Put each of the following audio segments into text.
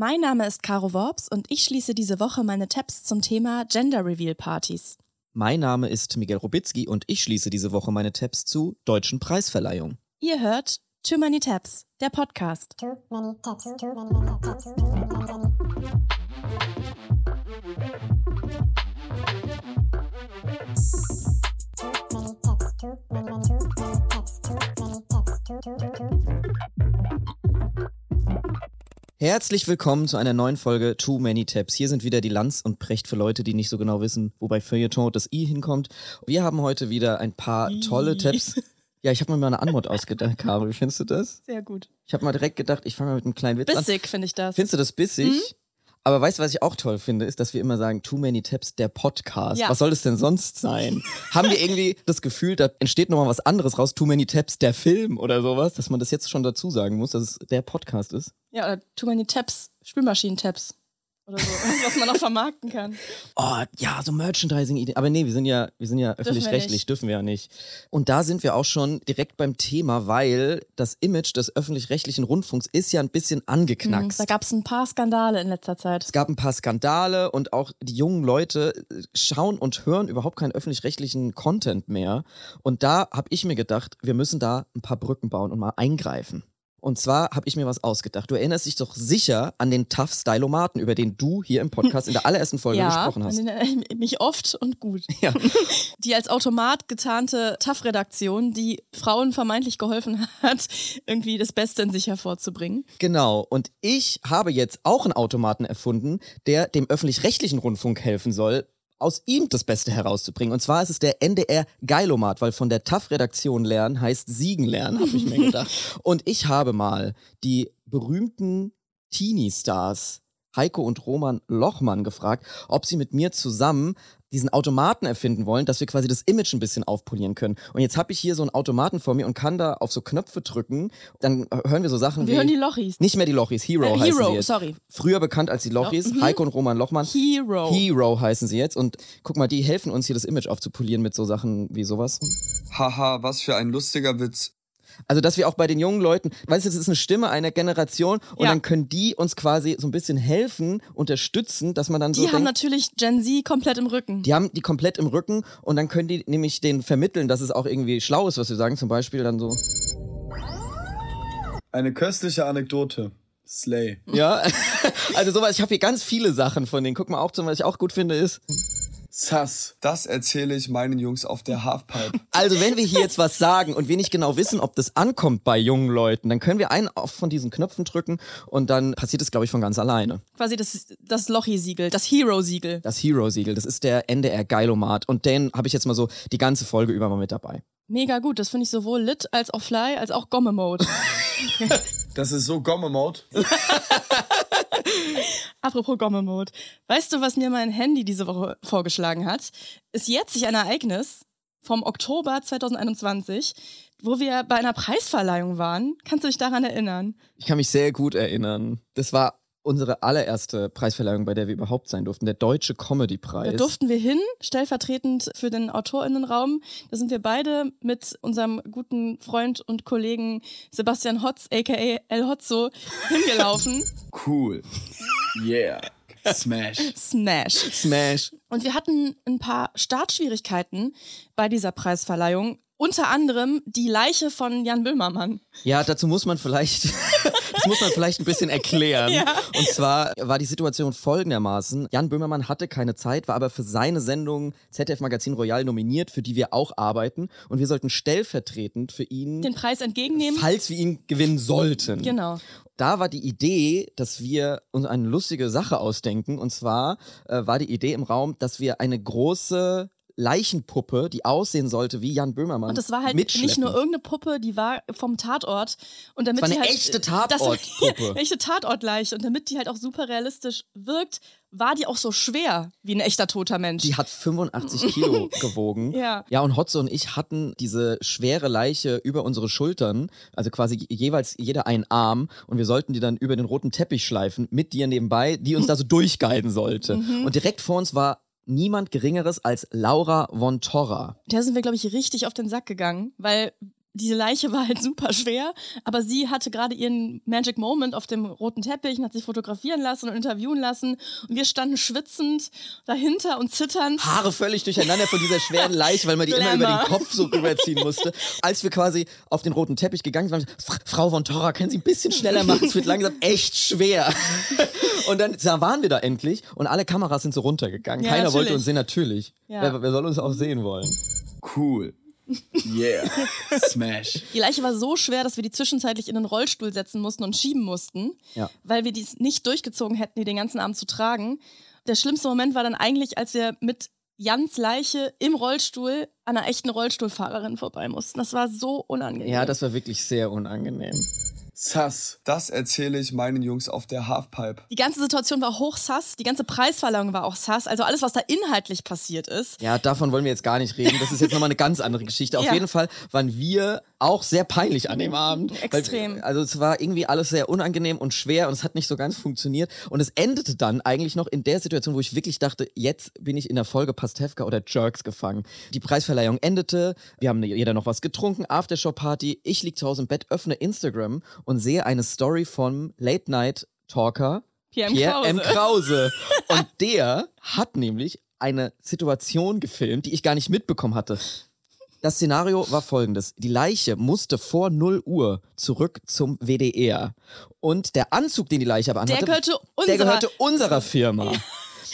Mein Name ist Caro Worps und ich schließe diese Woche meine Tabs zum Thema Gender Reveal Partys. Mein Name ist Miguel Robitzky und ich schließe diese Woche meine Tabs zu deutschen Preisverleihungen. Ihr hört Too Many Tabs, der Podcast. Too many tabs, too many tabs, too many, many. Herzlich willkommen zu einer neuen Folge Too Many Tabs. Hier sind wieder die Lanz und Precht für Leute, die nicht so genau wissen, wo bei Feuilleton das I hinkommt. Wir haben heute wieder ein paar tolle Tabs. Ja, ich habe mir mal eine Anmod ausgedacht, Caro. Wie findest du das? Sehr gut. Ich habe mal direkt gedacht, ich fange mal mit einem kleinen Witz an. Bissig finde ich das. Findest du das bissig? Aber weißt du, was ich auch toll finde, ist, dass wir immer sagen, Too Many Tabs, der Podcast. Ja. Was soll das denn sonst sein? Haben wir irgendwie das Gefühl, da entsteht nochmal was anderes raus, Too Many Tabs, der Film oder sowas, dass man das jetzt schon dazu sagen muss, dass es der Podcast ist? Ja, oder Too Many Tabs, Spülmaschinen-Tabs. Oder so. Was, was man noch vermarkten kann. Oh, ja, so Merchandising-Ideen. Aber nee, wir sind ja, wir sind ja öffentlich-rechtlich, dürfen wir ja nicht. Und da sind wir auch schon direkt beim Thema, weil das Image des öffentlich-rechtlichen Rundfunks ist ja ein bisschen Mhm, angeknackst. Da gab es ein paar Skandale in letzter Zeit. Es gab ein paar Skandale und auch die jungen Leute äh, schauen und hören überhaupt keinen öffentlich-rechtlichen Content mehr. Und da habe ich mir gedacht, wir müssen da ein paar Brücken bauen und mal eingreifen. Und zwar habe ich mir was ausgedacht. Du erinnerst dich doch sicher an den Tough Stylomaten, über den du hier im Podcast in der allerersten Folge ja, gesprochen hast. erinnere ich mich oft und gut. Ja. Die als Automat getarnte TAF-Redaktion, die Frauen vermeintlich geholfen hat, irgendwie das Beste in sich hervorzubringen. Genau. Und ich habe jetzt auch einen Automaten erfunden, der dem öffentlich-rechtlichen Rundfunk helfen soll, aus ihm das Beste herauszubringen. Und zwar ist es der NDR Geilomat, weil von der TAF-Redaktion lernen heißt Siegen lernen, habe ich mir gedacht. Und ich habe mal die berühmten Teenie-Stars Heiko und Roman Lochmann gefragt, ob sie mit mir zusammen diesen Automaten erfinden wollen, dass wir quasi das Image ein bisschen aufpolieren können. Und jetzt habe ich hier so einen Automaten vor mir und kann da auf so Knöpfe drücken. Dann hören wir so Sachen Wir wie... hören die Lochis. Nicht mehr die Lochis, Hero Äh, heißen Hero, sie jetzt. sorry. Früher bekannt als die Lochis, mhm. Heiko und Roman Lochmann. Hero. Hero heißen sie jetzt und guck mal, die helfen uns hier das Image aufzupolieren mit so Sachen wie sowas. Haha, was für ein lustiger Witz. Also, dass wir auch bei den jungen Leuten, weißt du, das ist eine Stimme einer Generation und Ja. dann können die uns quasi so ein bisschen helfen, unterstützen, dass man dann so die haben denkt, natürlich Gen Z komplett im Rücken. die haben die komplett im Rücken und dann können die nämlich denen vermitteln, dass es auch irgendwie schlau ist, was wir sagen. Zum Beispiel dann so, Eine köstliche Anekdote. Slay. ja, also sowas. Ich habe hier ganz viele Sachen von denen. Guck mal auch, zum was ich auch gut finde, ist, Sass. Das erzähle ich meinen Jungs auf der Halfpipe. Also wenn wir hier jetzt was sagen und wir nicht genau wissen, ob das ankommt bei jungen Leuten, dann können wir einen auf von diesen Knöpfen drücken und dann passiert es, glaube ich, von ganz alleine. Quasi das, das Lochi-Siegel, das Hero-Siegel. Das Hero-Siegel, das ist der NDR Geilomat und den habe ich jetzt mal so die ganze Folge über mal mit dabei. Mega gut. Das finde ich sowohl lit als auch fly als auch Gomme-Mode. Das ist so Gomme-Mode. Apropos Gomme-Mode. Weißt du, was mir mein Handy diese Woche vorgeschlagen hat? Ist jetzt sich ein Ereignis vom Oktober 2021, wo wir bei einer Preisverleihung waren. Kannst du dich daran erinnern? Ich kann mich sehr gut erinnern. Das war unsere allererste Preisverleihung, bei der wir überhaupt sein durften, der Deutsche Comedy-Preis. Da durften wir hin, stellvertretend für den AutorInnenraum. Da sind wir beide mit unserem guten Freund und Kollegen Sebastian Hotz, aka El Hotzo, hingelaufen. Cool. Yeah. Smash. Smash. Smash. Und wir hatten ein paar Startschwierigkeiten bei dieser Preisverleihung. Unter anderem die Leiche von Jan Böhmermann. Ja, dazu muss man vielleicht, das muss man vielleicht ein bisschen erklären. Ja. Und zwar war die Situation folgendermaßen. Jan Böhmermann hatte keine Zeit, war aber für seine Sendung ZDF Magazin Royal nominiert, für die wir auch arbeiten. Und wir sollten stellvertretend für ihn, Den Preis entgegennehmen. falls wir ihn gewinnen sollten. Genau. Da war die Idee, dass wir uns eine lustige Sache ausdenken. Und zwar äh, war die Idee im Raum, dass wir eine große Leichenpuppe, die aussehen sollte wie Jan Böhmermann, Und das war halt nicht nur irgendeine Puppe, die war vom Tatort. Und damit Das war eine halt, echte Tatortpuppe. eine echte Tatortleiche. Und damit die halt auch super realistisch wirkt, war die auch so schwer wie ein echter toter Mensch. Die hat 85 Kilo gewogen. Ja. Ja, und Hotze und ich hatten diese schwere Leiche über unsere Schultern, also quasi jeweils jeder einen Arm, und wir sollten die dann über den roten Teppich schleifen, mit dir nebenbei, die uns da so durchguiden sollte. Mhm. Und direkt vor uns war niemand Geringeres als Laura von Torra. Der sind wir, glaube ich, richtig auf den Sack gegangen, weil diese Leiche war halt super schwer, aber sie hatte gerade ihren Magic Moment auf dem roten Teppich und hat sich fotografieren lassen und interviewen lassen. Und wir standen schwitzend dahinter und zitternd. Haare völlig durcheinander von dieser schweren Leiche, weil man die immer über Glamour. den Kopf so rüberziehen musste. Als wir quasi auf den roten Teppich gegangen sind, waren wir so, "Fra- Frau von Torra, können Sie ein bisschen schneller machen? Es wird langsam echt schwer. Und dann da waren wir da endlich und alle Kameras sind so runtergegangen. Ja, Keiner wollte natürlich. uns sehen, natürlich. Ja. Wer, wer soll uns auch sehen wollen? Cool. Yeah. Smash. Die Leiche war so schwer, dass wir die zwischenzeitlich in einen Rollstuhl setzen mussten und schieben mussten, Ja. weil wir dies nicht durchgezogen hätten, die den ganzen Abend zu tragen. Der schlimmste Moment war dann eigentlich, als wir mit Jans Leiche im Rollstuhl an einer echten Rollstuhlfahrerin vorbei mussten. Das war so unangenehm. Ja, das war wirklich sehr unangenehm. Sass. Das erzähle ich meinen Jungs auf der Halfpipe. die ganze Situation war hochsass, die ganze Preisverleihung war auch sass. Also alles, was da inhaltlich passiert ist. Ja, davon wollen wir jetzt gar nicht reden. Das ist jetzt nochmal eine ganz andere Geschichte. Auf Ja. jeden Fall waren wir auch sehr peinlich an dem Abend. Extrem. Weil, also es war irgendwie alles sehr unangenehm und schwer und es hat nicht so ganz funktioniert. Und es endete dann eigentlich noch in der Situation, wo ich wirklich dachte, jetzt bin ich in der Folge Pastewka oder Jerks gefangen. Die Preisverleihung endete, wir haben jeder noch was getrunken, Aftershow-Party. Ich lieg zu Hause im Bett, öffne Instagram und sehe eine Story vom Late-Night-Talker Pierre M. Pierre Krause. M. Krause. Und der hat nämlich eine Situation gefilmt, die ich gar nicht mitbekommen hatte. Das Szenario war folgendes. Die Leiche musste vor 0 Uhr zurück zum WDR. Und der Anzug, den die Leiche aber Der anhatte, gehörte der unserer- gehörte unserer Firma.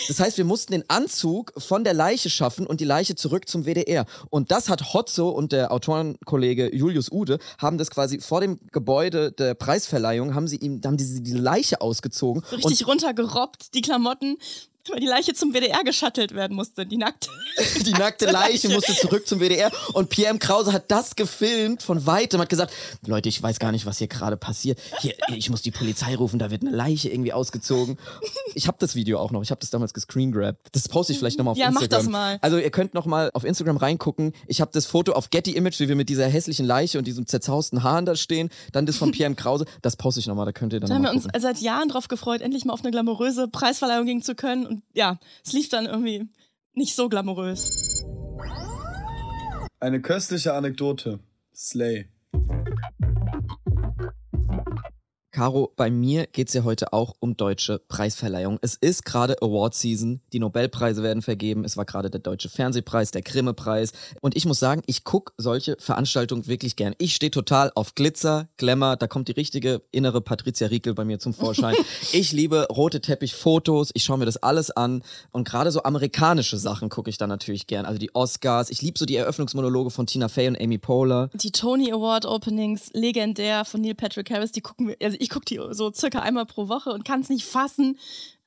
Das heißt, wir mussten den Anzug von der Leiche schaffen und die Leiche zurück zum WDR. Und das hat Hotzo und der Autorenkollege Julius Ude haben das quasi vor dem Gebäude der Preisverleihung haben sie ihm, haben die, die Leiche ausgezogen richtig runtergerobbt, die Klamotten, weil die Leiche zum WDR geschattelt werden musste, die nackte. Die nackte Leiche musste zurück zum WDR und Pierre M. Krause hat das gefilmt von weitem, hat gesagt, Leute, ich weiß gar nicht, was hier gerade passiert. Hier, ich muss die Polizei rufen, da wird eine Leiche irgendwie ausgezogen. Ich habe das Video auch noch, ich habe das damals gescreengrabt. Das poste ich vielleicht nochmal auf Ja, mach Instagram. das mal. Also ihr könnt nochmal auf Instagram reingucken. Ich habe das Foto auf Getty Image, wie wir mit dieser hässlichen Leiche und diesem zerzausten Haaren da stehen. Dann das von Pierre M. Krause. Das poste ich nochmal, da könnt ihr dann Da haben wir uns seit Jahren drauf gefreut, endlich mal auf eine glamouröse Preisverleihung gehen zu können. Und ja, es lief dann irgendwie nicht so glamourös. Eine köstliche Anekdote. Slay. Caro, bei mir geht's ja heute auch um deutsche Preisverleihung. Es ist gerade Award Season, die Nobelpreise werden vergeben, es war gerade der Deutsche Fernsehpreis, der Grimme-Preis. Und ich muss sagen, ich guck solche Veranstaltungen wirklich gern. Ich stehe total auf Glitzer, Glamour, da kommt die richtige innere Patricia Riekel bei mir zum Vorschein. ich liebe rote Teppich-Fotos, ich schaue mir das alles an. Und gerade so amerikanische Sachen gucke ich da natürlich gern. Also die Oscars, ich liebe so die Eröffnungsmonologe von Tina Fey und Amy Poehler. Die Tony Award Openings, legendär von Neil Patrick Harris, die gucken wir, also ich gucke die so circa einmal pro Woche und kann es nicht fassen,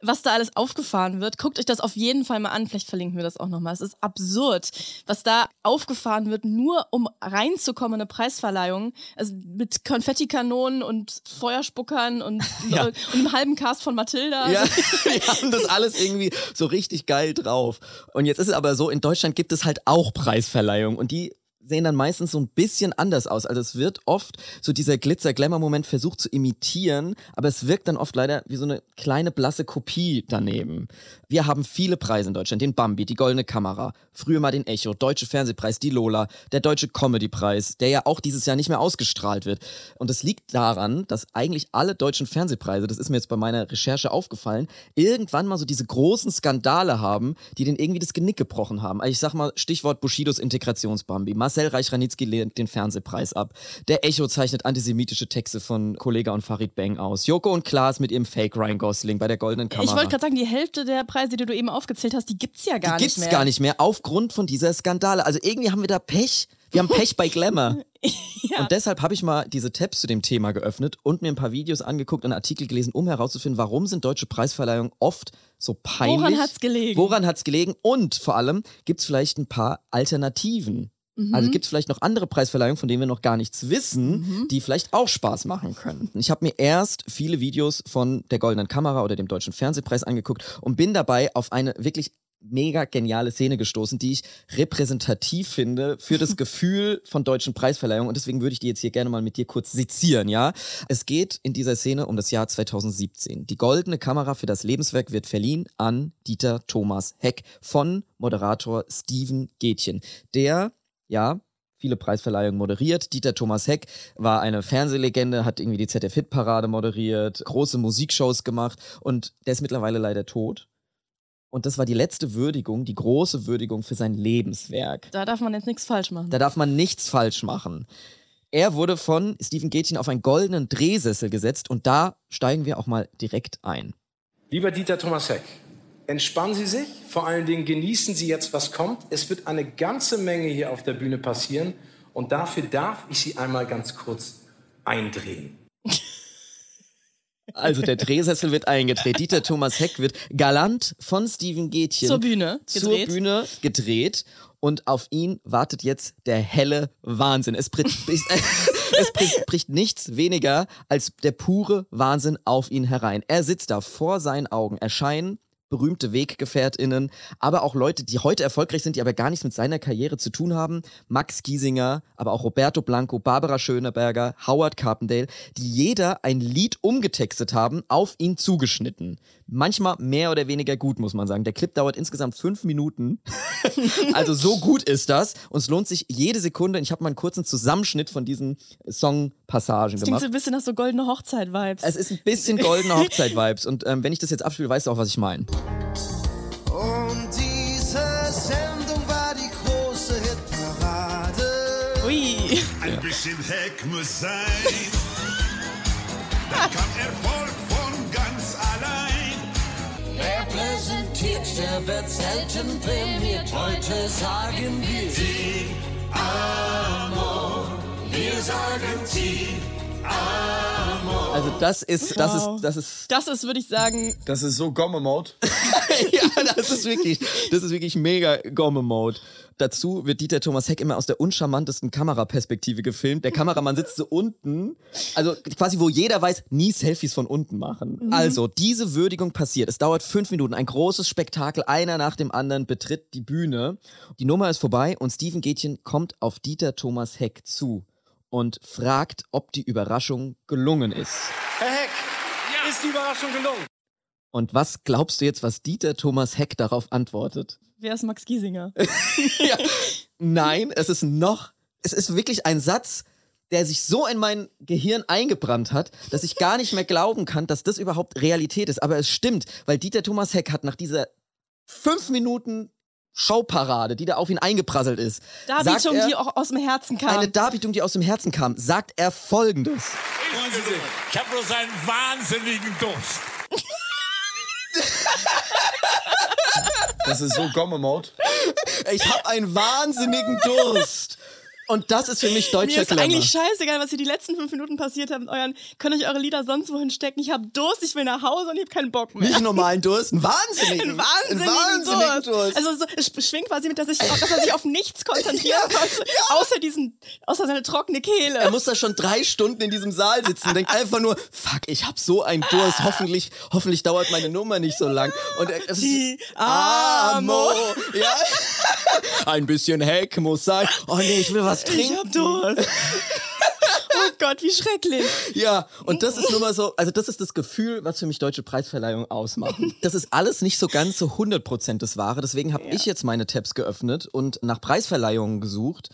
was da alles aufgefahren wird. Guckt euch das auf jeden Fall mal an, vielleicht verlinken wir das auch nochmal. Es ist absurd, was da aufgefahren wird, nur um reinzukommen in eine Preisverleihung. Also mit Konfettikanonen und Feuerspuckern und, Ja. und einem halben Cast von Matilda. Ja, die haben das alles irgendwie so richtig geil drauf. Und jetzt ist es aber so, in Deutschland gibt es halt auch Preisverleihungen und die sehen dann meistens so ein bisschen anders aus. Also es wird oft so dieser Glitzer-Glamour-Moment versucht zu imitieren, aber es wirkt dann oft leider wie so eine kleine blasse Kopie daneben. Wir haben viele Preise in Deutschland. Den Bambi, die Goldene Kamera, früher mal den Echo, Deutsche Fernsehpreis, die Lola, der Deutsche Comedy-Preis, der ja auch dieses Jahr nicht mehr ausgestrahlt wird. Und das liegt daran, dass eigentlich alle deutschen Fernsehpreise, das ist mir jetzt bei meiner Recherche aufgefallen, irgendwann mal so diese großen Skandale haben, die denen irgendwie das Genick gebrochen haben. Also ich sag mal, Stichwort Bushidos Integrationsbambi. Marcel Reich-Ranitzky lehnt den Fernsehpreis ab. Der Echo zeichnet antisemitische Texte von Kollega und Farid Bang aus. Joko und Klaas mit ihrem Fake Ryan Gosling bei der Goldenen Kamera. Ich wollte gerade sagen, die Hälfte der Preise, die du eben aufgezählt hast, die gibt's ja gar die nicht gibt's mehr. gar nicht mehr aufgrund von dieser Skandale. Also irgendwie haben wir da Pech. Wir haben Pech bei Glamour. Ja. Und deshalb habe ich mal diese Tabs zu dem Thema geöffnet und mir ein paar Videos angeguckt und Artikel gelesen, um herauszufinden, warum sind deutsche Preisverleihungen oft so peinlich. Woran hat's gelegen? Woran hat's gelegen? Und vor allem gibt es vielleicht ein paar Alternativen. Mhm. Also gibt es vielleicht noch andere Preisverleihungen, von denen wir noch gar nichts wissen, Mhm. die vielleicht auch Spaß machen können. Ich habe mir erst viele Videos von der Goldenen Kamera oder dem Deutschen Fernsehpreis angeguckt und bin dabei auf eine wirklich mega geniale Szene gestoßen, die ich repräsentativ finde für das Gefühl von deutschen Preisverleihungen und deswegen würde ich die jetzt hier gerne mal mit dir kurz sezieren, ja? Es geht in dieser Szene um das Jahr 2017. Die goldene Kamera für das Lebenswerk wird verliehen an Dieter Thomas Heck von Moderator Steven Gätchen, der ja viele Preisverleihungen moderiert. Dieter Thomas Heck war eine Fernsehlegende, hat irgendwie die ZDF-Hitparade moderiert, große Musikshows gemacht und der ist mittlerweile leider tot. Und das war die letzte Würdigung, die große Würdigung für sein Lebenswerk. Da darf man jetzt nichts falsch machen. Da darf man nichts falsch machen. Er wurde von Stephen Gätchen auf einen goldenen Drehsessel gesetzt und da steigen wir auch mal direkt ein. Lieber Dieter Thomas Heck, entspannen Sie sich, vor allen Dingen genießen Sie jetzt, was kommt. Es wird eine ganze Menge hier auf der Bühne passieren und dafür darf ich Sie einmal ganz kurz eindrehen. Also der Drehsessel wird eingedreht. Dieter Thomas Heck wird galant von Stephen Gätchen Zur Bühne zur gedreht. Bühne gedreht und auf ihn wartet jetzt der helle Wahnsinn. Es bricht, es bricht, bricht nichts weniger als der pure Wahnsinn auf ihn herein. Er sitzt da vor seinen Augen, erscheinen berühmte WeggefährtInnen, aber auch Leute, die heute erfolgreich sind, die aber gar nichts mit seiner Karriere zu tun haben. Max Giesinger, aber auch Roberto Blanco, Barbara Schöneberger, Howard Carpendale, die jeder ein Lied umgetextet haben, auf ihn zugeschnitten. Manchmal mehr oder weniger gut, muss man sagen. Der Clip dauert insgesamt fünf Minuten. also so gut ist das. Und es lohnt sich jede Sekunde. Ich habe mal einen kurzen Zusammenschnitt von diesen Songpassagen Das klingt gemacht. so ein bisschen nach so goldene Hochzeit-Vibes. Es ist ein bisschen goldene Hochzeit-Vibes. Und ähm, wenn ich das jetzt abspiele, weißt du auch, was ich meine. Und diese Sendung war die große Hitparade. Ui. Ein bisschen Heck muss sein. Dann kam Erfolg von ganz allein. Wer präsentiert, der wird selten prämiert. Heute sagen wir Die Amor. Wir sagen Amor. Also das ist, das Wow. ist, das ist Das ist, würde ich sagen, Das ist so Gomme-Mode. ja, das ist wirklich, das ist wirklich mega Gomme-Mode. Dazu wird Dieter Thomas Heck immer aus der uncharmantesten Kameraperspektive gefilmt. Der Kameramann sitzt so unten, also quasi wo jeder weiß, nie Selfies von unten machen. Also, diese Würdigung passiert. Es dauert fünf Minuten, ein großes Spektakel, einer nach dem anderen betritt die Bühne. Die Nummer ist vorbei und Steven Gätchen kommt auf Dieter Thomas Heck zu und fragt, ob die Überraschung gelungen ist. Herr Heck, ist die Überraschung gelungen? Und was glaubst du jetzt, was Dieter Thomas Heck darauf antwortet? wer ist Max Giesinger? ja. Nein, es ist noch, es ist wirklich ein Satz, der sich so in mein Gehirn eingebrannt hat, dass ich gar nicht mehr glauben kann, dass das überhaupt Realität ist. Aber es stimmt, weil Dieter Thomas Heck hat nach dieser fünf Minuten Showparade, die da auf ihn eingeprasselt ist, Darbietung, er, die auch aus dem Herzen kam. eine Darbietung, die aus dem Herzen kam, sagt er folgendes. Ich habe bloß einen wahnsinnigen Durst. Das ist so Gomme-Mode. Ich habe einen wahnsinnigen Durst. Und das ist für mich deutscher Mir ist Glamour. eigentlich scheißegal, was hier die letzten fünf Minuten passiert hat mit euren. Könnt euch eure Lieder sonst wohin stecken? Ich habe Durst, ich will nach Hause und ich habe keinen Bock mehr. Nicht normalen Durst, einen wahnsinnigen, Ein wahnsinnigen, einen wahnsinnigen Durst. Also so, es schwingt quasi mit, dass, ich, dass er sich auf nichts konzentrieren konnte, außer diesen, außer seine trockene Kehle. Er muss da schon drei Stunden in diesem Saal sitzen und denkt einfach nur, fuck, ich hab so einen Durst, hoffentlich, hoffentlich dauert meine Nummer nicht so lang. Und er- es ist, Die Amo. Ja. Ein bisschen Heck muss sein. Oh nee, ich will was Ich trinken. hab Durst. oh Gott, wie schrecklich. Ja, und das ist nur mal so, also das ist das Gefühl, was für mich deutsche Preisverleihung ausmachen. Das ist alles nicht so ganz so 100% das Wahre, deswegen habe ich jetzt meine Tabs geöffnet und nach Preisverleihungen gesucht,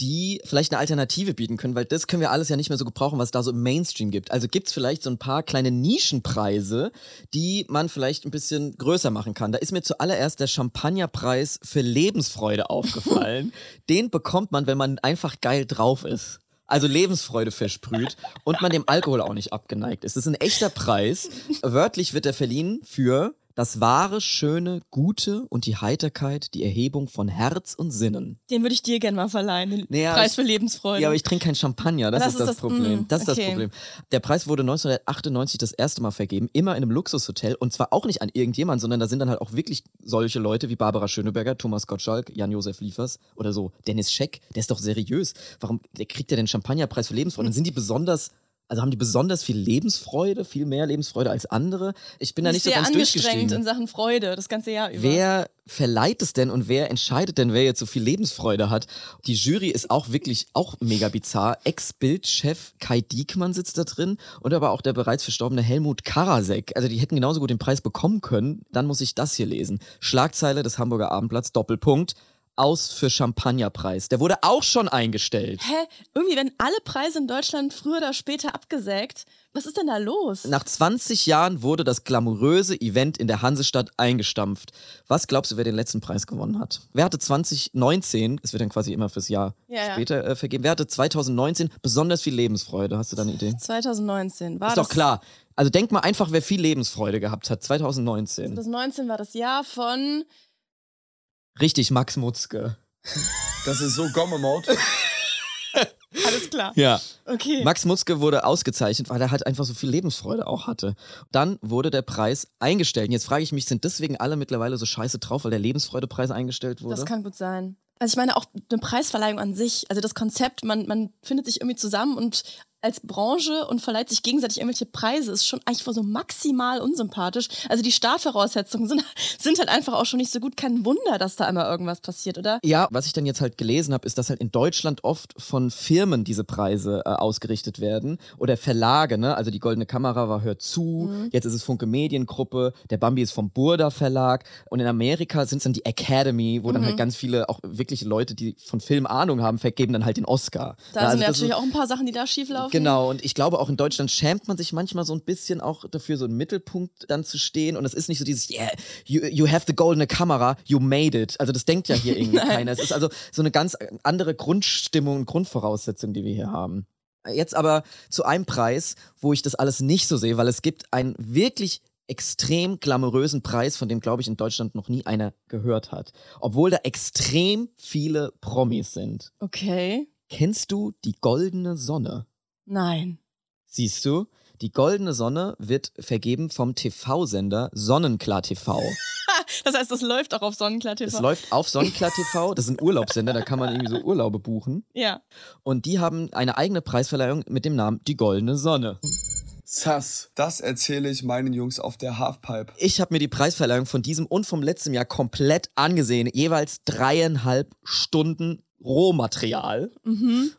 die vielleicht eine Alternative bieten können, weil das können wir alles ja nicht mehr so gebrauchen, was es da so im Mainstream gibt. Also gibt's vielleicht so ein paar kleine Nischenpreise, die man vielleicht ein bisschen größer machen kann. Da ist mir zuallererst der Champagnerpreis für Lebensfreude aufgefallen. Den bekommt man, wenn man einfach geil drauf ist also Lebensfreude versprüht und man dem Alkohol auch nicht abgeneigt ist. Das ist ein echter Preis. Wörtlich wird er verliehen für das wahre, schöne, gute und die Heiterkeit, die Erhebung von Herz und Sinnen. Den würde ich dir gerne mal verleihen, den Naja, Preis ich- für Lebensfreude. Ja, aber ich trinke kein Champagner, das, Das ist das, das- Problem. mm, das ist das okay. Problem. Der Preis wurde 1998 das erste Mal vergeben, immer in einem Luxushotel und zwar auch nicht an irgendjemand, sondern da sind dann halt auch wirklich solche Leute wie Barbara Schöneberger, Thomas Gottschalk, Jan-Josef Liefers oder so. Dennis Scheck, der ist doch seriös. Warum der kriegt er den Champagnerpreis für Lebensfreude? Und sind die besonders also haben die besonders viel Lebensfreude, viel mehr Lebensfreude als andere? Ich bin da nicht so sehr ganz angestrengt in Sachen Freude, das ganze Jahr über. Wer verleiht es denn und wer entscheidet denn, wer jetzt so viel Lebensfreude hat? Die Jury ist auch wirklich auch mega bizarr. Ex-Bildchef Kai Diekmann sitzt da drin und aber auch der bereits verstorbene Helmut Karasek. Also die hätten genauso gut den Preis bekommen können. Dann muss ich das hier lesen. Schlagzeile des Hamburger Abendblatts, Doppelpunkt. Aus für Champagnerpreis. Der wurde auch schon eingestellt. Hä? Irgendwie werden alle Preise in Deutschland früher oder später abgesägt. Was ist denn da los? Nach 20 Jahren wurde das glamouröse Event in der Hansestadt eingestampft. Was glaubst du, wer den letzten Preis gewonnen hat? Wer hatte 2019, es wird dann quasi immer fürs Jahr Ja, später äh, vergeben, wer hatte 2019 besonders viel Lebensfreude? Hast du da eine Idee? 2019 war Ist das. doch klar. Also denk mal einfach, wer viel Lebensfreude gehabt hat. 2019. 2019 war das Jahr von. Richtig, Max Mutzke. Das ist so Gomme-Mode. Alles klar. Ja. Okay. Max Mutzke wurde ausgezeichnet, weil er halt einfach so viel Lebensfreude auch hatte. Dann wurde der Preis eingestellt. Und jetzt frage ich mich, sind deswegen alle mittlerweile so scheiße drauf, weil der Lebensfreudepreis eingestellt wurde? Das kann gut sein. Also ich meine auch eine Preisverleihung an sich, also das Konzept, man, man findet sich irgendwie zusammen und als Branche und verleiht sich gegenseitig irgendwelche Preise, ist schon eigentlich so maximal unsympathisch. Also die Startvoraussetzungen sind, sind halt einfach auch schon nicht so gut. Kein Wunder, dass da immer irgendwas passiert, oder? Ja, was ich dann jetzt halt gelesen habe, ist, dass halt in Deutschland oft von Firmen diese Preise äh, ausgerichtet werden oder Verlage, ne? Also die Goldene Kamera war Hört zu, jetzt ist es Funke Mediengruppe, der Bambi ist vom Burda Verlag und in Amerika sind es dann die Academy, wo dann halt ganz viele auch wirkliche Leute, die von Film Ahnung haben, vergeben dann halt den Oscar. Da Ja, sind also natürlich auch ein paar Sachen, die da schief laufen. Genau, und ich glaube auch in Deutschland schämt man sich manchmal so ein bisschen auch dafür, so im Mittelpunkt dann zu stehen. Und es ist nicht so dieses, yeah, you, you have the goldene Kamera, you made it. Also das denkt ja hier irgendwie keiner. Es ist also so eine ganz andere Grundstimmung und Grundvoraussetzung, die wir hier haben. Jetzt aber zu einem Preis, wo ich das alles nicht so sehe, weil es gibt einen wirklich extrem glamourösen Preis, von dem, glaube ich, in Deutschland noch nie einer gehört hat. Obwohl da extrem viele Promis sind. Okay. Kennst du die goldene Sonne? Nein. Siehst du, die goldene Sonne wird vergeben vom TV-Sender Sonnenklar TV. Das heißt, das läuft auch auf Sonnenklar TV. Es läuft auf Sonnenklar TV, das ist ein Urlaubssender, da kann man irgendwie so Urlaube buchen. Ja. Und die haben eine eigene Preisverleihung mit dem Namen Die Goldene Sonne. Sass, das erzähle ich meinen Jungs auf der Halfpipe. Ich habe mir die Preisverleihung von diesem und vom letzten Jahr komplett angesehen. Jeweils dreieinhalb Stunden Rohmaterial.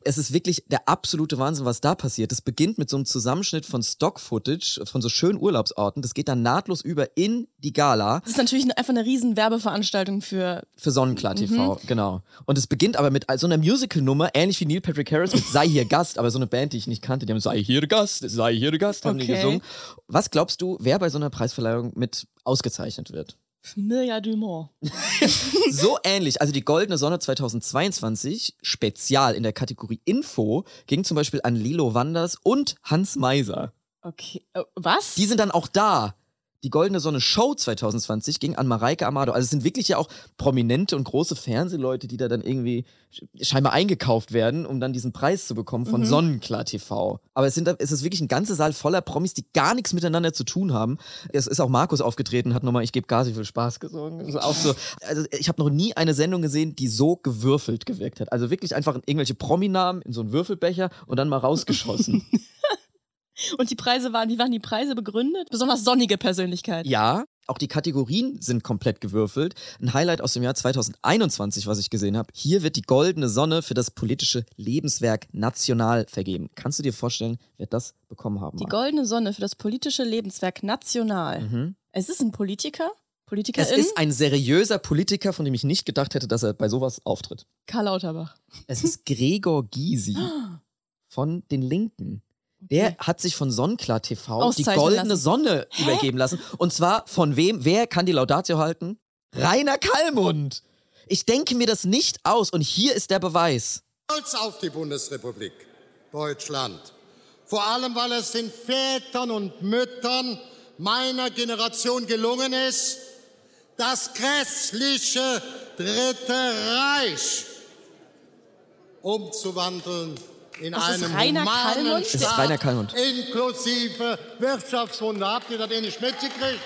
Es ist wirklich der absolute Wahnsinn, was da passiert. Es beginnt mit so einem Zusammenschnitt von Stock-Footage von so schönen Urlaubsorten. Das geht dann nahtlos über in die Gala. Das ist natürlich einfach eine riesen Werbeveranstaltung für. Für Sonnenklar TV, genau. Und es beginnt aber mit so einer Musical-Nummer, ähnlich wie Neil Patrick Harris mit Sei hier Gast, aber so eine Band, die ich nicht kannte, die haben Sei hier Gast, Sei hier Gast, haben die Okay. gesungen. Was glaubst du, wer bei so einer Preisverleihung mit ausgezeichnet wird? Mirja Dumont. So ähnlich, also die Goldene Sonne 2022, spezial in der Kategorie Info, ging zum Beispiel an Lilo Wanders und Hans Meiser. Okay. Äh, was? Die sind dann auch da. Die Goldene Sonne Show 2020 ging an Mareike Amado. Also es sind wirklich ja auch prominente und große Fernsehleute, die da dann irgendwie scheinbar eingekauft werden, um dann diesen Preis zu bekommen von Sonnenklar TV. Aber es, sind, es ist wirklich ein ganzer Saal voller Promis, die gar nichts miteinander zu tun haben. Es ist auch Markus aufgetreten, hat nochmal Ich gebe Gas, wie viel Spaß gesungen. Also auch so, also ich habe noch nie eine Sendung gesehen, die so gewürfelt gewirkt hat. Also wirklich einfach irgendwelche Prominamen in so einen Würfelbecher und dann mal rausgeschossen. Und die Preise waren, wie waren die Preise begründet? Besonders sonnige Persönlichkeit. Ja, auch die Kategorien sind komplett gewürfelt. Ein Highlight aus dem Jahr 2021, was ich gesehen habe. Hier wird die goldene Sonne für das politische Lebenswerk national vergeben. Kannst du dir vorstellen, wer das bekommen haben Die mag? goldene Sonne für das politische Lebenswerk national. Mhm. Es ist ein Politiker? Politikerin? Es ist ein seriöser Politiker, von dem ich nicht gedacht hätte, dass er bei sowas auftritt. Karl Lauterbach. Es ist Gregor Gysi von den Linken. Der hat sich von Sonnenklar TV die goldene lassen. Sonne übergeben lassen. Und zwar von wem? Wer kann die Laudatio halten? Rainer Kallmund. Ich denke mir das nicht aus und hier ist der Beweis. stolz auf die Bundesrepublik Deutschland. Vor allem, weil es den Vätern und Müttern meiner Generation gelungen ist, das grässliche Dritte Reich umzuwandeln in Das ist einen Rainer Kallmund? Das ist Staat Rainer Kallmund. inklusive Wirtschaftswunder. Habt ihr das eh nicht mitgekriegt?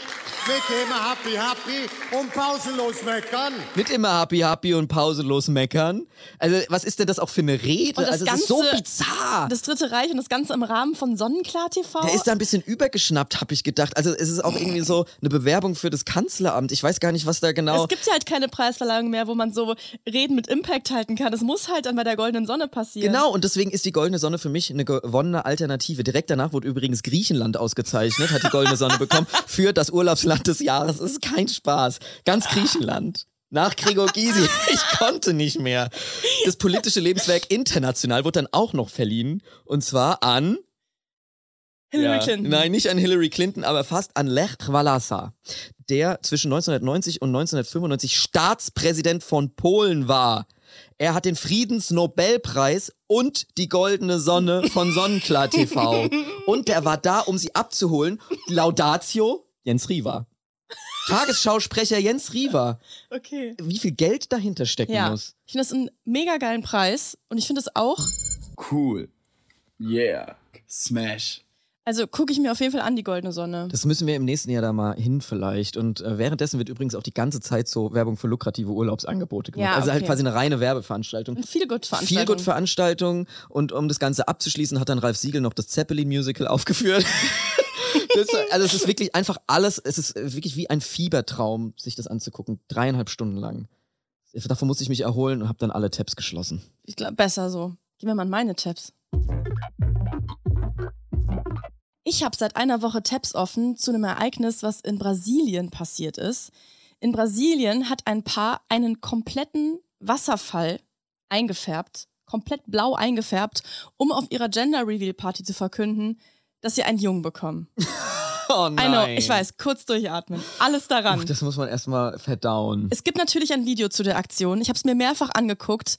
Mit immer happy, happy und pausenlos meckern. Mit immer happy, happy und pausenlos meckern. Also, was ist denn das auch für eine Rede? Und das also, es ist so Ganze- bizarr. Das Dritte Reich und das Ganze im Rahmen von Sonnenklar TV. Der ist da ein bisschen übergeschnappt, habe ich gedacht. Also, es ist auch irgendwie so eine Bewerbung für das Kanzleramt. Ich weiß gar nicht, was da genau. es gibt ja halt keine Preisverleihung mehr, wo man so Reden mit Impact halten kann. Das muss halt dann bei der Goldenen Sonne passieren. Genau, und deswegen ist die Goldene Sonne für mich eine gewonnene Alternative. Direkt danach wurde übrigens Griechenland ausgezeichnet, hat die Goldene Sonne bekommen für das Urlaubsland des Jahres. Das ist kein Spaß. Ganz Griechenland. Nach Gregor Gysi. Ich konnte nicht mehr. Das politische Lebenswerk international wurde dann auch noch verliehen. Und zwar an. Hillary Ja, Clinton. Nein, nicht an Hillary Clinton, aber fast an Lech Walesa, der zwischen 1990 und 1995 Staatspräsident von Polen war. Er hat den Friedensnobelpreis und die goldene Sonne von Sonnenklar TV. und der war da, um sie abzuholen. Laudatio Jens Riva. Tagesschausprecher Jens Riva. Okay. Wie viel Geld dahinter stecken Ja. muss. Ich finde das einen mega geilen Preis und ich finde es auch, Cool. Yeah. Smash. Also gucke ich mir auf jeden Fall an, die goldene Sonne. Das müssen wir im nächsten Jahr da mal hin vielleicht. Und äh, währenddessen wird übrigens auch die ganze Zeit so Werbung für lukrative Urlaubsangebote gemacht. Ja, Also halt okay. quasi eine reine Werbeveranstaltung. Viel gut Viel Veranstaltungen. gut Veranstaltung und um das Ganze abzuschließen, hat dann Ralf Siegel noch das Zeppelin-Musical aufgeführt. das, also es ist wirklich einfach alles, es ist wirklich wie ein Fiebertraum, sich das anzugucken. Dreieinhalb Stunden lang. Davon musste ich mich erholen und habe dann alle Tabs geschlossen. Ich glaube, besser so. Gib mir mal meine Tabs. Ich habe seit einer Woche Tabs offen zu einem Ereignis, was in Brasilien passiert ist. In Brasilien hat ein Paar einen kompletten Wasserfall eingefärbt, komplett blau eingefärbt, um auf ihrer Gender Reveal Party zu verkünden, dass sie einen Jungen bekommen. Oh I know, ich weiß, kurz durchatmen. Alles daran. Uch, das muss man erstmal verdauen. Es gibt natürlich ein Video zu der Aktion. Ich habe es mir mehrfach angeguckt.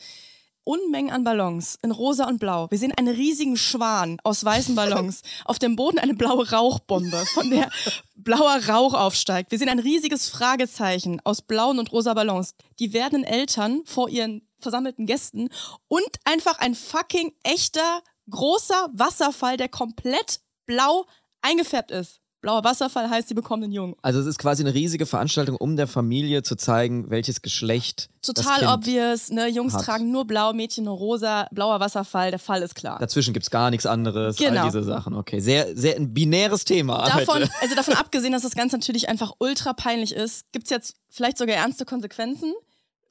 Unmengen an Ballons in rosa und blau. Wir sehen einen riesigen Schwan aus weißen Ballons. Auf dem Boden eine blaue Rauchbombe, von der blauer Rauch aufsteigt. Wir sehen ein riesiges Fragezeichen aus blauen und rosa Ballons. Die werdenden Eltern vor ihren versammelten Gästen und einfach ein fucking echter großer Wasserfall, der komplett blau eingefärbt ist. Blauer Wasserfall heißt, sie bekommen einen Jungen. Also es ist quasi eine riesige Veranstaltung, um der Familie zu zeigen, welches Geschlecht das Total kind obvious, ne? Jungs hat. tragen nur blau, Mädchen nur rosa, blauer Wasserfall, der Fall ist klar. Dazwischen gibt's gar nichts anderes. Genau. All diese Sachen. Okay, sehr, sehr ein binäres Thema. Davon, heute. also davon abgesehen, dass das Ganze natürlich einfach ultra peinlich ist, gibt's jetzt vielleicht sogar ernste Konsequenzen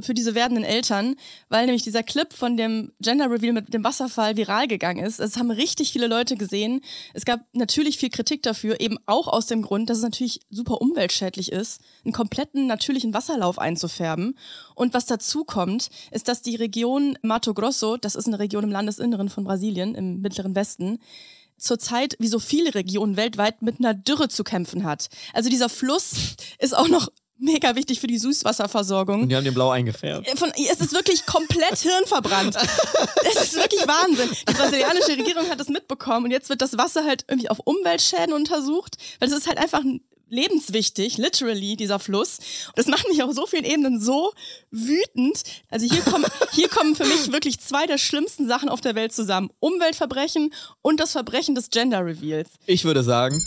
für diese werdenden Eltern, weil nämlich dieser Clip von dem Gender Reveal mit dem Wasserfall viral gegangen ist. Es haben richtig viele Leute gesehen. Es gab natürlich viel Kritik dafür, eben auch aus dem Grund, dass es natürlich super umweltschädlich ist, einen kompletten natürlichen Wasserlauf einzufärben. Und was dazu kommt, ist, dass die Region Mato Grosso, das ist eine Region im Landesinneren von Brasilien, im mittleren Westen, zurzeit, wie so viele Regionen weltweit, mit einer Dürre zu kämpfen hat. Also dieser Fluss ist auch noch mega wichtig für die Süßwasserversorgung. Und die haben den blau eingefärbt. Von, es ist wirklich komplett hirnverbrannt. Es ist wirklich Wahnsinn. Die brasilianische Regierung hat das mitbekommen und jetzt wird das Wasser halt irgendwie auf Umweltschäden untersucht, weil es ist halt einfach lebenswichtig, literally, dieser Fluss. Und das macht mich auf so vielen Ebenen so wütend. Also hier kommen, hier kommen für mich wirklich zwei der schlimmsten Sachen auf der Welt zusammen. Umweltverbrechen und das Verbrechen des Gender Reveals. Ich würde sagen,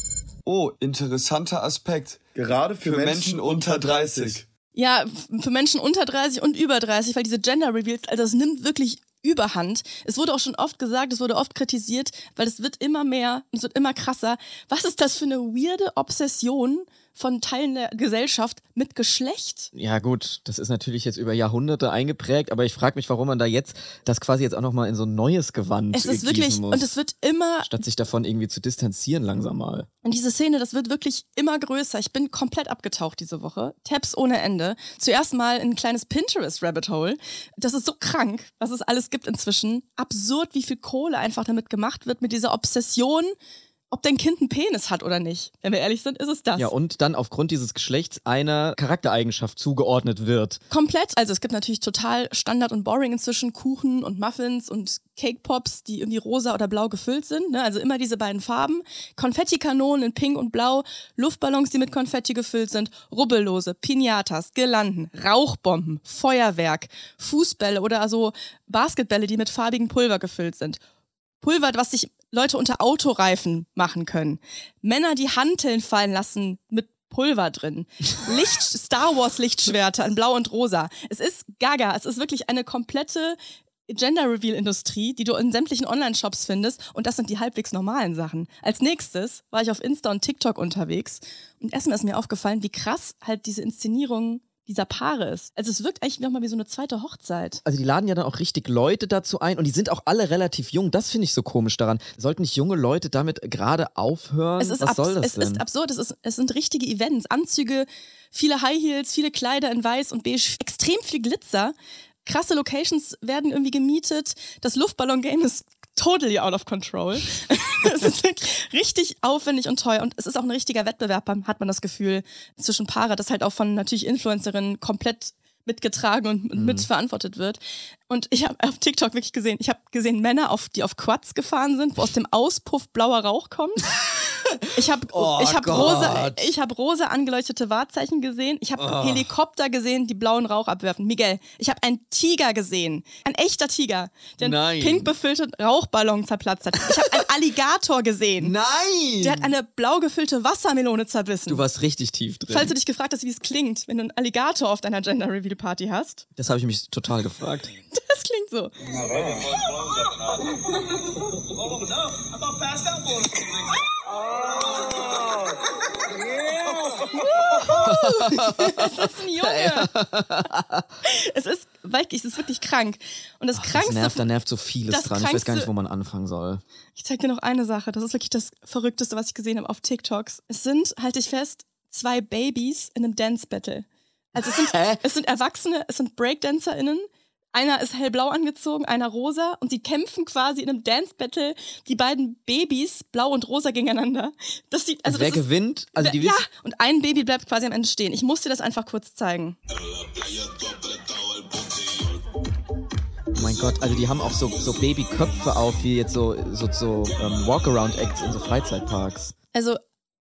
Oh, interessanter Aspekt. Gerade für, Für Menschen unter 30. Ja, für Menschen unter 30 und über 30, weil diese Gender Reveals, also es nimmt wirklich Überhand. Es wurde auch schon oft gesagt, es wurde oft kritisiert, weil es wird immer mehr, es wird immer krasser. Was ist das für eine weirde Obsession von Teilen der Gesellschaft mit Geschlecht? ja gut, das ist natürlich jetzt über Jahrhunderte eingeprägt, aber ich frage mich, warum man da jetzt das quasi jetzt auch nochmal in so ein neues Gewand Es ist wirklich, muss, und es wird immer, statt sich davon irgendwie zu distanzieren langsam mal. und diese Szene, das wird wirklich immer größer. Ich bin komplett abgetaucht diese Woche. Tabs ohne Ende. Zuerst mal ein kleines Pinterest-Rabbit Hole. Das ist so krank, was es alles gibt inzwischen. Absurd, wie viel Kohle einfach damit gemacht wird, mit dieser Obsession, ob dein Kind einen Penis hat oder nicht. Wenn wir ehrlich sind, ist es das. Ja, und dann aufgrund dieses Geschlechts einer Charaktereigenschaft zugeordnet wird. Komplett. Also es gibt natürlich total Standard und Boring inzwischen Kuchen und Muffins und Cake Pops, die irgendwie rosa oder blau gefüllt sind. Ne? Also immer diese beiden Farben. Konfettikanonen in Pink und Blau, Luftballons, die mit Konfetti gefüllt sind, Rubbellose, Pinatas, Girlanden, Rauchbomben, Feuerwerk, Fußbälle oder also Basketbälle, die mit farbigem Pulver gefüllt sind. Pulver, was sich Leute unter Autoreifen machen können. Männer, die Hanteln fallen lassen mit Pulver drin. Licht, Star Wars Lichtschwerter in Blau und Rosa. Es ist gaga. Es ist wirklich eine komplette Gender Reveal Industrie, die du in sämtlichen Online-Shops findest. Und das sind die halbwegs normalen Sachen. Als nächstes war ich auf Insta und TikTok unterwegs. Und erstmal ist mir aufgefallen, wie krass halt diese Inszenierungen dieser Paare ist. Also es wirkt eigentlich nochmal wie so eine zweite Hochzeit. Also die laden ja dann auch richtig Leute dazu ein und die sind auch alle relativ jung. Das finde ich so komisch daran. Sollten nicht junge Leute damit gerade aufhören? Es ist, Was soll das es denn? ist absurd, es, ist, es sind richtige Events, Anzüge, viele High Heels, viele Kleider in weiß und beige, extrem viel Glitzer. Krasse Locations werden irgendwie gemietet. Das Luftballon-Game ist totally out of control. es ist richtig aufwendig und teuer und es ist auch ein richtiger Wettbewerb, hat man das Gefühl, zwischen Paare, das halt auch von natürlich Influencerinnen komplett mitgetragen und Mhm. mitverantwortet wird. Und ich habe auf TikTok wirklich gesehen, ich habe gesehen Männer, auf, die auf Quads gefahren sind, wo aus dem Auspuff blauer Rauch kommt. Ich habe Oh ich hab rosa, ich hab rosa angeleuchtete Wahrzeichen gesehen. Ich habe Oh. Helikopter gesehen, die blauen Rauch abwerfen. Miguel, ich habe einen Tiger gesehen. Ein echter Tiger, der Nein. einen pink befüllten Rauchballon zerplatzt hat. Ich habe einen Alligator gesehen. Nein! Der hat eine blau gefüllte Wassermelone zerbissen. du warst richtig tief drin. Falls du dich gefragt hast, wie es klingt, wenn du einen Alligator auf deiner Gender Reveal Party hast. das habe ich mich total gefragt. Das klingt so. es ist ein Junge. es ist wirklich, es ist wirklich krank. Und das Das Krankste, nervt, da nervt so vieles das dran. Ich weiß gar nicht, Krankste- wo man anfangen soll. ich zeig dir noch eine Sache. Das ist wirklich das Verrückteste, was ich gesehen habe auf TikToks. Es sind, halte ich fest, zwei Babys in einem Dance Battle. Also es sind, Hä? es sind Erwachsene, es sind BreakdancerInnen. Einer ist hellblau angezogen, einer rosa und sie kämpfen quasi in einem Dance Battle die beiden Babys blau und rosa gegeneinander. Das sieht also Und wer das ist, gewinnt? Also die ja, und ein Baby bleibt quasi am Ende stehen. Ich muss dir das einfach kurz zeigen. oh mein Gott, also die haben auch so, so Babyköpfe auf, wie jetzt so, so, so ähm, Walkaround-Acts in so Freizeitparks. Also,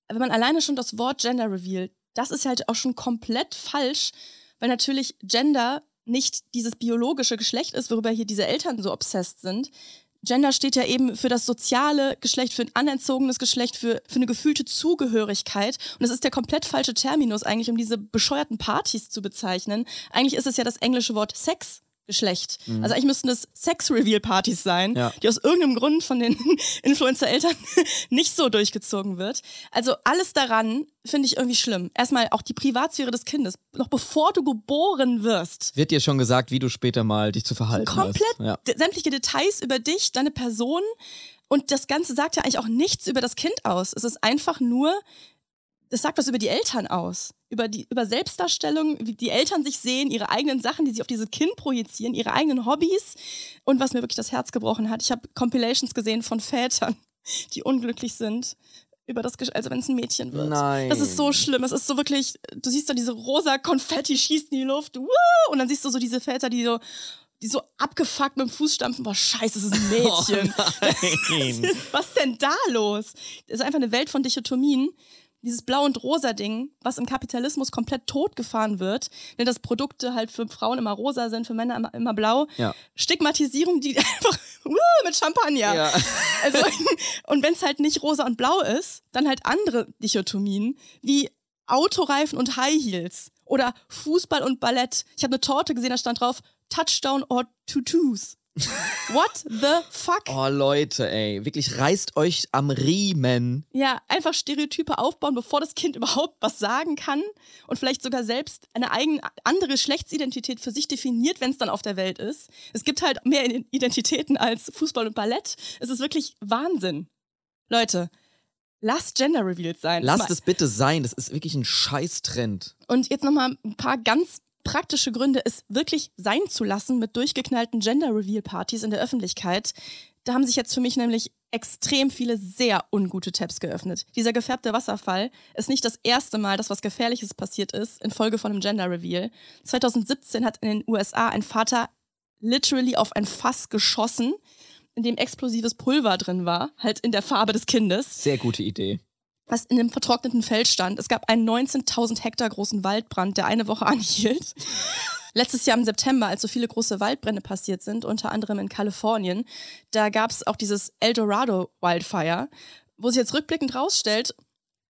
wenn man alleine schon das Wort Gender reveal, das ist halt auch schon komplett falsch, weil natürlich Gender nicht dieses biologische Geschlecht ist, worüber hier diese Eltern so obsessed sind. Gender steht ja eben für das soziale Geschlecht, für ein anerzogenes Geschlecht, für, für eine gefühlte Zugehörigkeit. Und das ist der komplett falsche Terminus eigentlich, um diese bescheuerten Partys zu bezeichnen. Eigentlich ist es ja das englische Wort Sex. Geschlecht. Also eigentlich müssten das Sex-Reveal-Partys sein, Ja. die aus irgendeinem Grund von den Influencer-Eltern nicht so durchgezogen wird. Also alles daran finde ich irgendwie schlimm. Erstmal auch die Privatsphäre des Kindes. Noch bevor du geboren wirst, Wird dir schon gesagt, wie du später mal dich zu verhalten komplett hast. Ja. d- sämtliche Details über dich, deine Person und das Ganze sagt ja eigentlich auch nichts über das Kind aus. Es ist einfach nur, das sagt was über die Eltern aus. Über die über Selbstdarstellung, wie die Eltern sich sehen, ihre eigenen Sachen, die sie auf dieses Kind projizieren, ihre eigenen Hobbys. Und was mir wirklich das Herz gebrochen hat, ich habe Compilations gesehen von Vätern, die unglücklich sind. Über das, Gesch- also wenn es ein Mädchen wird. Nein. Das ist so schlimm. Es ist so wirklich, du siehst da diese rosa Konfetti schießt in die Luft. Woo! Und dann siehst du so diese Väter, die so, die so abgefuckt mit dem Fuß stampfen. Boah, scheiße, es ist ein Mädchen. Nein. Was ist denn da los? Das ist einfach eine Welt von Dichotomien. Dieses Blau- und Rosa-Ding, was im Kapitalismus komplett totgefahren wird, ne, dass Produkte halt für Frauen immer rosa sind, für Männer immer, immer blau. Ja. Stigmatisierung, die einfach uh, mit Champagner. Ja. Also, und wenn es halt nicht rosa und blau ist, dann halt andere Dichotomien, wie Autoreifen und High Heels oder Fußball und Ballett. Ich habe eine Torte gesehen, da stand drauf Touchdown or Tutus. What the fuck? Oh Leute, ey, wirklich reißt euch am Riemen. Ja, einfach Stereotype aufbauen, bevor das Kind überhaupt was sagen kann und vielleicht sogar selbst eine eigene andere Geschlechtsidentität für sich definiert, wenn es dann auf der Welt ist. Es gibt halt mehr Identitäten als Fußball und Ballett. Es ist wirklich Wahnsinn. Leute, lasst Gender Reveals sein. Lasst es bitte sein, das ist wirklich ein Scheiß-Trend. Und jetzt nochmal ein paar ganz praktische Gründe, es wirklich sein zu lassen mit durchgeknallten Gender-Reveal-Partys in der Öffentlichkeit. Da haben sich jetzt für mich nämlich extrem viele sehr ungute Tabs geöffnet. Dieser gefärbte Wasserfall ist nicht das erste Mal, dass was Gefährliches passiert ist infolge von einem Gender-Reveal. 2017 hat in den USA ein Vater literally auf ein Fass geschossen, in dem explosives Pulver drin war, halt in der Farbe des Kindes Sehr gute Idee. Was in einem vertrockneten Feld stand. Es gab einen 19.000 Hektar großen Waldbrand, der eine Woche anhielt. Letztes Jahr im September, als so viele große Waldbrände passiert sind, unter anderem in Kalifornien, da gab es auch dieses Eldorado Wildfire, wo sich jetzt rückblickend rausstellt,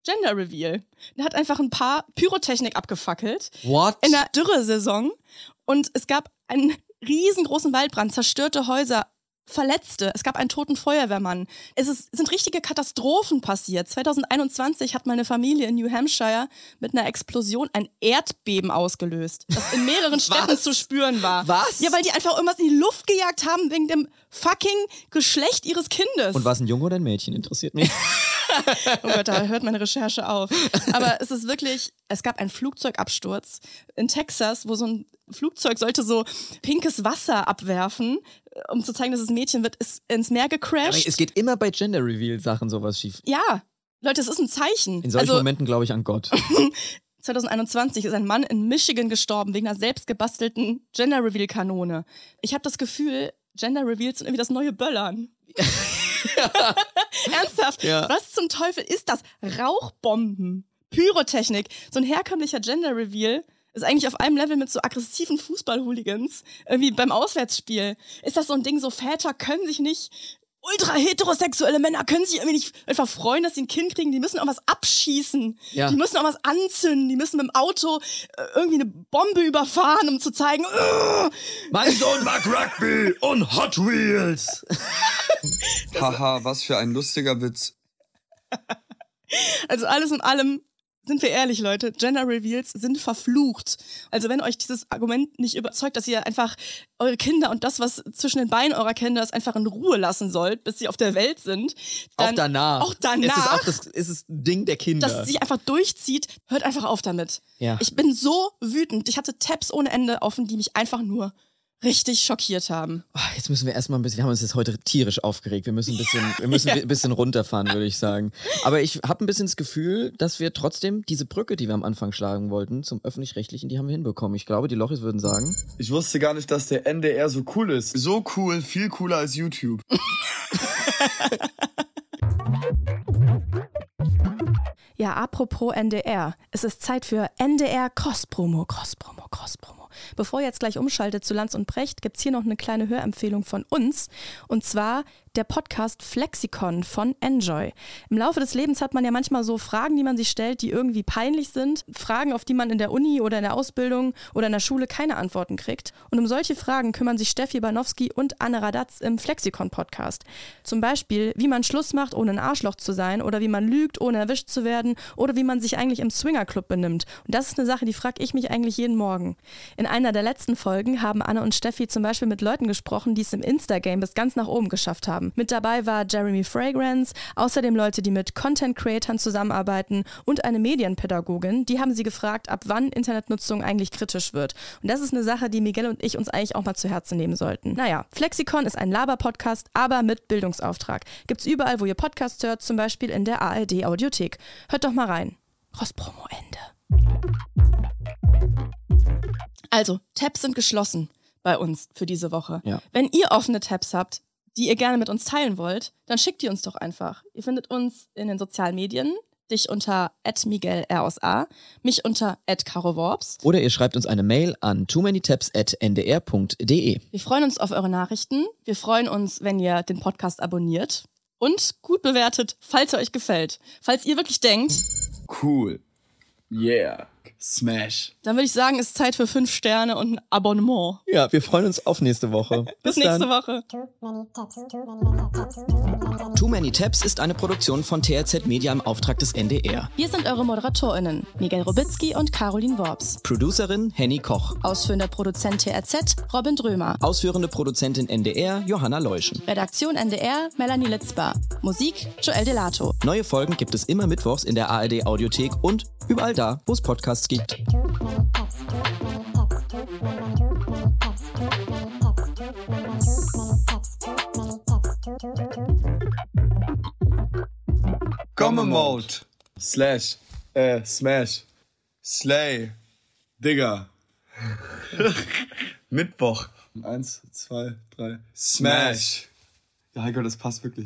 Gender Reveal. Der hat einfach ein paar Pyrotechnik abgefackelt What? in der Dürresaison und es gab einen riesengroßen Waldbrand, zerstörte Häuser, Verletzte. Es gab einen toten Feuerwehrmann. Es ist, sind richtige Katastrophen passiert. 2021 hat meine Familie in New Hampshire mit einer Explosion ein Erdbeben ausgelöst, das in mehreren Städten zu spüren war. Was? Ja, weil die einfach irgendwas in die Luft gejagt haben wegen dem fucking Geschlecht ihres Kindes. Und war es ein Junge oder ein Mädchen? Interessiert mich. Oh Gott, da hört meine Recherche auf. Aber es ist wirklich, es gab einen Flugzeugabsturz in Texas, wo so ein Flugzeug sollte so pinkes Wasser abwerfen, äh, um zu zeigen, dass es ein Mädchen wird, ist ins Meer Aber gecrashed. es geht immer bei Gender Reveal Sachen sowas schief. ja, Leute, es ist ein Zeichen. In solchen also Momenten glaube ich an Gott. 2021 ist ein Mann in Michigan gestorben wegen einer selbstgebastelten Gender Reveal Kanone. Ich habe das Gefühl, Gender Reveals sind irgendwie das neue Böllern. Ernsthaft? Ja. Was zum Teufel ist das? Rauchbomben, Pyrotechnik, so ein herkömmlicher Gender Reveal ist eigentlich auf einem Level mit so aggressiven Fußball-Hooligans, irgendwie beim Auswärtsspiel. Ist das so ein Ding, so Väter können sich nicht, ultra heterosexuelle Männer können sich irgendwie nicht einfach freuen, dass sie ein Kind kriegen, die müssen auch was abschießen, Ja. die müssen auch was anzünden, die müssen mit dem Auto äh, irgendwie eine Bombe überfahren, um zu zeigen, "Ugh, mein Sohn mag Rugby und Hot Wheels. Haha, was für ein lustiger Witz. Also alles in allem sind wir ehrlich, Leute, Gender Reveals sind verflucht. Also wenn euch dieses Argument nicht überzeugt, dass ihr einfach eure Kinder und das, was zwischen den Beinen eurer Kinder ist, einfach in Ruhe lassen sollt, bis sie auf der Welt sind. Dann auch danach. Auch Ist es danach. auch das, ist es ein Ding der Kinder. dass es sich einfach durchzieht, hört einfach auf damit. Ja. Ich bin so wütend. Ich hatte Tabs ohne Ende offen, die mich einfach nur richtig schockiert haben. Oh, jetzt müssen wir erstmal ein bisschen, wir haben uns jetzt heute tierisch aufgeregt. Wir müssen ein bisschen, wir müssen ein bisschen runterfahren, würde ich sagen. Aber ich habe ein bisschen das Gefühl, dass wir trotzdem diese Brücke, die wir am Anfang schlagen wollten, zum Öffentlich-Rechtlichen, die haben wir hinbekommen. Ich glaube, die Lochis würden sagen. Ich wusste gar nicht, dass der NDR so cool ist. So cool, viel cooler als YouTube. Ja, apropos NDR. Es ist Zeit für NDR Cross-Promo, Cross-Promo, Cross-Promo. Bevor ihr jetzt gleich umschaltet zu Lanz und Brecht, gibt's hier noch eine kleine Hörempfehlung von uns. Und zwar der Podcast Flexikon von Enjoy. Im Laufe des Lebens hat man ja manchmal so Fragen, die man sich stellt, die irgendwie peinlich sind. Fragen, auf die man in der Uni oder in der Ausbildung oder in der Schule keine Antworten kriegt. Und um solche Fragen kümmern sich Steffi Banowski und Anne Radatz im Flexikon-Podcast. Zum Beispiel, wie man Schluss macht, ohne ein Arschloch zu sein oder wie man lügt, ohne erwischt zu werden oder wie man sich eigentlich im Swingerclub benimmt. Und das ist eine Sache, die frage ich mich eigentlich jeden Morgen. In einer der letzten Folgen haben Anne und Steffi zum Beispiel mit Leuten gesprochen, die es im Insta-Game bis ganz nach oben geschafft haben. Mit dabei war Jeremy Fragrance, außerdem Leute, die mit Content-Creatern zusammenarbeiten und eine Medienpädagogin. Die haben sie gefragt, ab wann Internetnutzung eigentlich kritisch wird. Und das ist eine Sache, die Miguel und ich uns eigentlich auch mal zu Herzen nehmen sollten. Naja, Flexikon ist ein Laber-Podcast, aber mit Bildungsauftrag. Gibt's überall, wo ihr Podcasts hört, zum Beispiel in der ARD-Audiothek. Hört doch mal rein. Cross-Promo Ende. Also, Tabs sind geschlossen bei uns für diese Woche. Ja. Wenn ihr offene Tabs habt, die ihr gerne mit uns teilen wollt, dann schickt die uns doch einfach. Ihr findet uns in den sozialen Medien, dich unter @miguelrosa, mich unter @caroworps. Oder ihr schreibt uns eine Mail an too many tabs at ndr.de. Wir freuen uns auf eure Nachrichten. Wir freuen uns, wenn ihr den Podcast abonniert und gut bewertet, falls er euch gefällt. Falls ihr wirklich denkt, Cool. Yeah. Smash. dann würde ich sagen, ist Zeit für fünf Sterne und ein Abonnement. Ja, wir freuen uns auf nächste Woche. Bis, nächste Woche. Too many tabs, too many tabs, too many tabs. Too Many Tabs ist eine Produktion von TRZ Media im Auftrag des NDR. Wir sind eure ModeratorInnen, Miguel Robitzky und Caroline Worps. Producerin Henny Koch. Ausführender Produzent TRZ, Robin Drömer. Ausführende Produzentin NDR Johanna Leuschen. Redaktion NDR, Melanie Litzbar. Musik, Joel Delato. Neue Folgen gibt es immer mittwochs in der ARD Audiothek und überall da, wo es Podcasts gibt. Gomme Mode. Slash. Äh, Smash. Slay. Digga. Mittwoch. Eins, zwei, drei. Smash. Ja, Heiko, das passt wirklich.